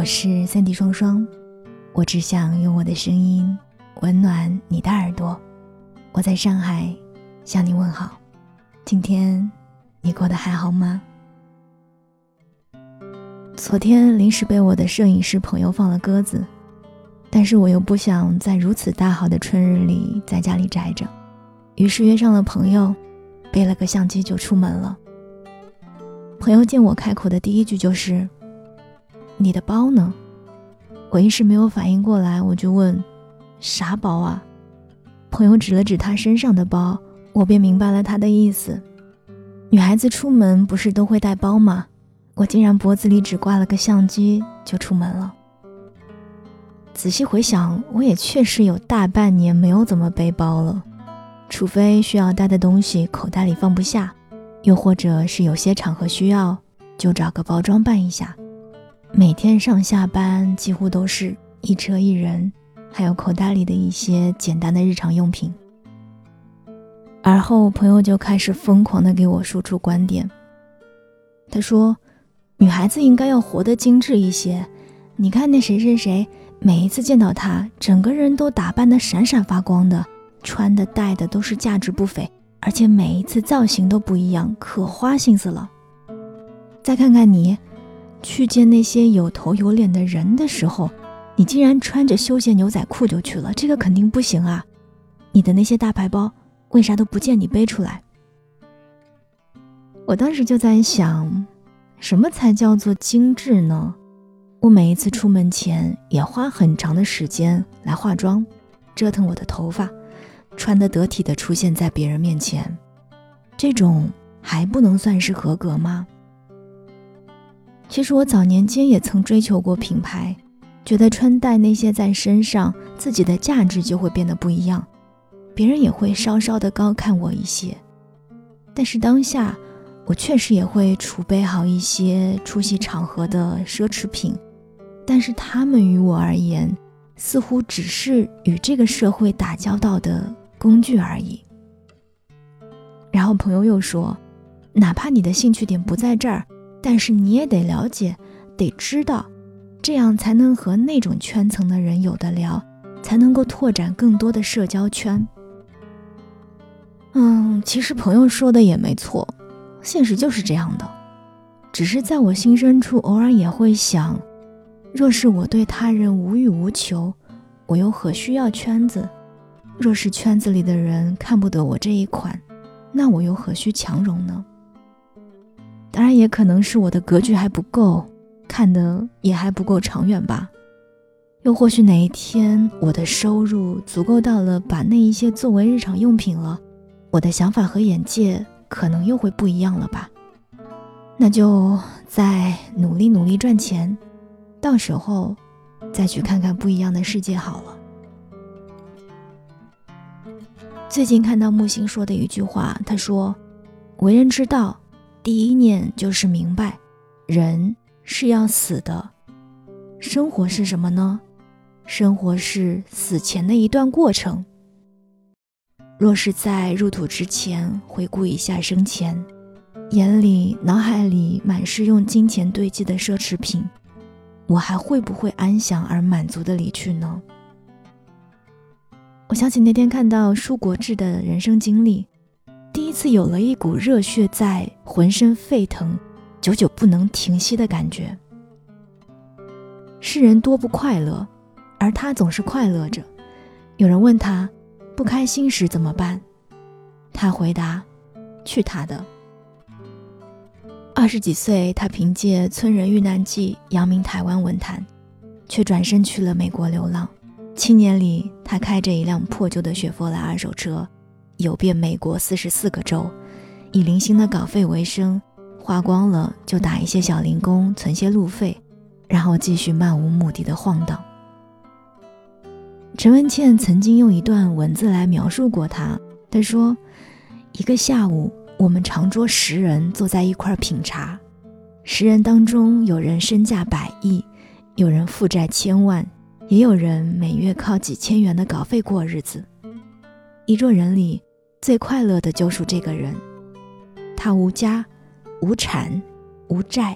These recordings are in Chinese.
我是三 D 双双，我只想用我的声音温暖你的耳朵。我在上海向你问好，今天你过得还好吗？昨天临时被我的摄影师朋友放了鸽子，但是我又不想在如此大好的春日里在家里宅着，于是约上了朋友，背了个相机就出门了。朋友见我开口的第一句就是：“你的包呢？”我一时没有反应过来，我就问：“啥包啊？”朋友指了指他身上的包，我便明白了他的意思。女孩子出门不是都会带包吗？我竟然脖子里只挂了个相机就出门了。仔细回想，我也确实有大半年没有怎么背包了，除非需要带的东西口袋里放不下。又或者是有些场合需要，就找个包装办一下。每天上下班几乎都是一车一人，还有口袋里的一些简单的日常用品。而后朋友就开始疯狂的给我输出观点。他说：“女孩子应该要活得精致一些。你看那谁谁谁，每一次见到他，整个人都打扮得闪闪发光的，穿的戴的都是价值不菲。”而且每一次造型都不一样，可花心思了。再看看你，去见那些有头有脸的人的时候，你竟然穿着休闲牛仔裤就去了，这个肯定不行啊！你的那些大牌包，为啥都不见你背出来？我当时就在想，什么才叫做精致呢？我每一次出门前也花很长的时间来化妆，折腾我的头发。穿得得体的出现在别人面前，这种还不能算是合格吗？其实我早年间也曾追求过品牌，觉得穿戴那些在身上，自己的价值就会变得不一样，别人也会稍稍的高看我一些。但是当下，我确实也会储备好一些出席场合的奢侈品，但是他们于我而言，似乎只是与这个社会打交道的。工具而已。然后朋友又说：“哪怕你的兴趣点不在这儿，但是你也得了解，得知道，这样才能和那种圈层的人有的聊，才能够拓展更多的社交圈。”嗯，其实朋友说的也没错，现实就是这样的。只是在我心深处，偶尔也会想：若是我对他人无欲无求，我又何需要圈子？若是圈子里的人看不得我这一款，那我又何须强融呢？当然，也可能是我的格局还不够，看的也还不够长远吧。又或许哪一天我的收入足够到了把那一些作为日常用品了，我的想法和眼界可能又会不一样了吧？那就再努力努力赚钱，到时候再去看看不一样的世界好了。最近看到木星说的一句话，他说：“为人之道，第一念就是明白，人是要死的，生活是什么呢？生活是死前的一段过程。若是在入土之前回顾一下生前，眼里、脑海里满是用金钱堆积的奢侈品，我还会不会安详而满足的离去呢？”我想起那天看到舒国志的人生经历，第一次有了一股热血在浑身沸腾、久久不能停息的感觉。世人多不快乐，而他总是快乐着。有人问他不开心时怎么办，他回答：“去他的。”二十几岁，他凭借《村人遇难记》扬名台湾文坛，却转身去了美国流浪。七年里，他开着一辆破旧的雪佛兰二手车，游遍美国四十四个州，以零星的稿费为生，花光了就打一些小零工存些路费，然后继续漫无目的的晃荡。陈文茜曾经用一段文字来描述过他，他说：“一个下午，我们长桌十人坐在一块品茶，十人当中有人身价百亿，有人负债千万。”也有人每月靠几千元的稿费过日子。一桌人里，最快乐的就属这个人。他无家，无产，无债，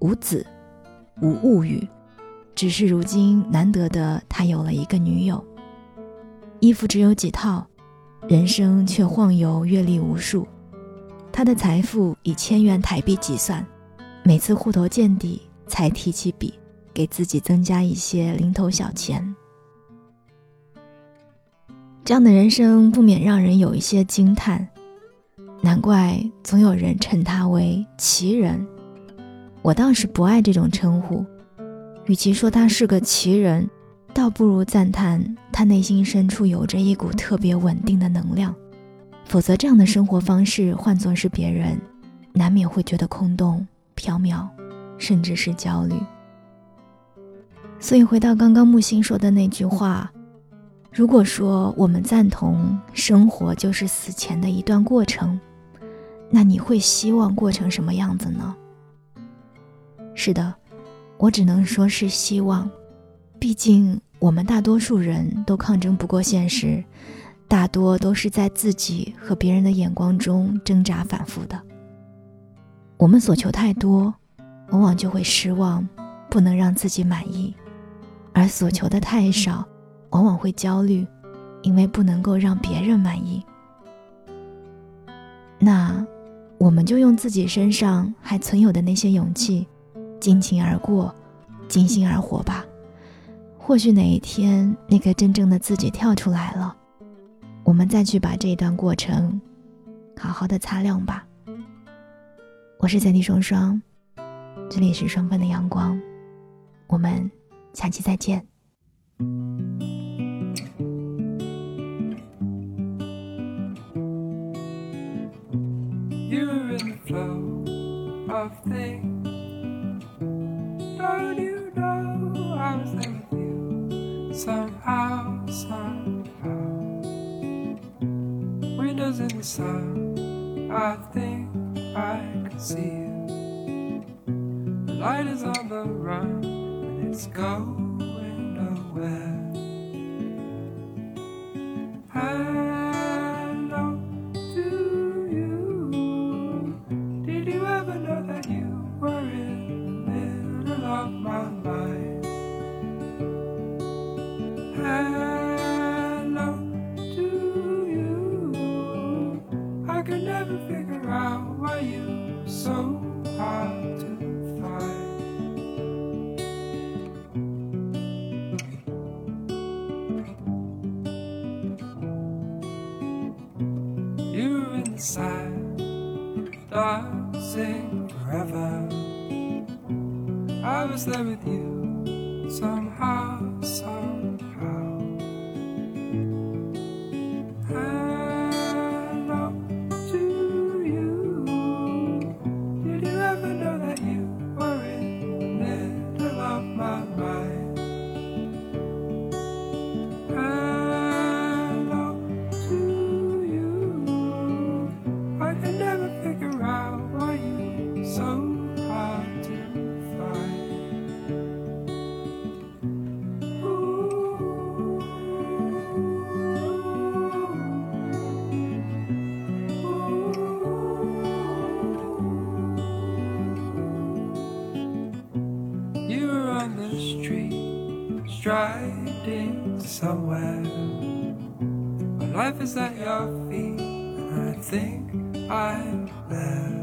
无子，无物欲，只是如今难得的他有了一个女友。衣服只有几套，人生却晃悠阅历无数。他的财富以千元台币计算，每次户头见底才提起笔，给自己增加一些零头小钱。这样的人生不免让人有一些惊叹，难怪总有人称他为奇人。我倒是不爱这种称呼，与其说他是个奇人，倒不如赞叹他内心深处有着一股特别稳定的能量。否则，这样的生活方式换作是别人，难免会觉得空洞、缥缈，甚至是焦虑。所以，回到刚刚木星说的那句话。如果说我们赞同生活就是死前的一段过程，那你会希望过成什么样子呢？是的，我只能说是希望，毕竟我们大多数人都抗争不过现实，大多都是在自己和别人的眼光中挣扎反复的。我们所求太多，往往就会失望，不能让自己满意；而所求的太少。往往会焦虑，因为不能够让别人满意。那，我们就用自己身上还存有的那些勇气，尽情而过，尽兴而活吧。或许哪一天，那个真正的自己跳出来了，我们再去把这段过程，好好的擦亮吧。我是三弟双双，这里是双份的阳光，我们下期再见。Of things. Don't you know I was there with you somehow, somehow. Windows in the sun, I think I can see you. The light is on the run and it's going nowhere. Inside, dancing forever. I was there with you somehow, somehow. Striding somewhere. My life is at your feet, and I think I'm there.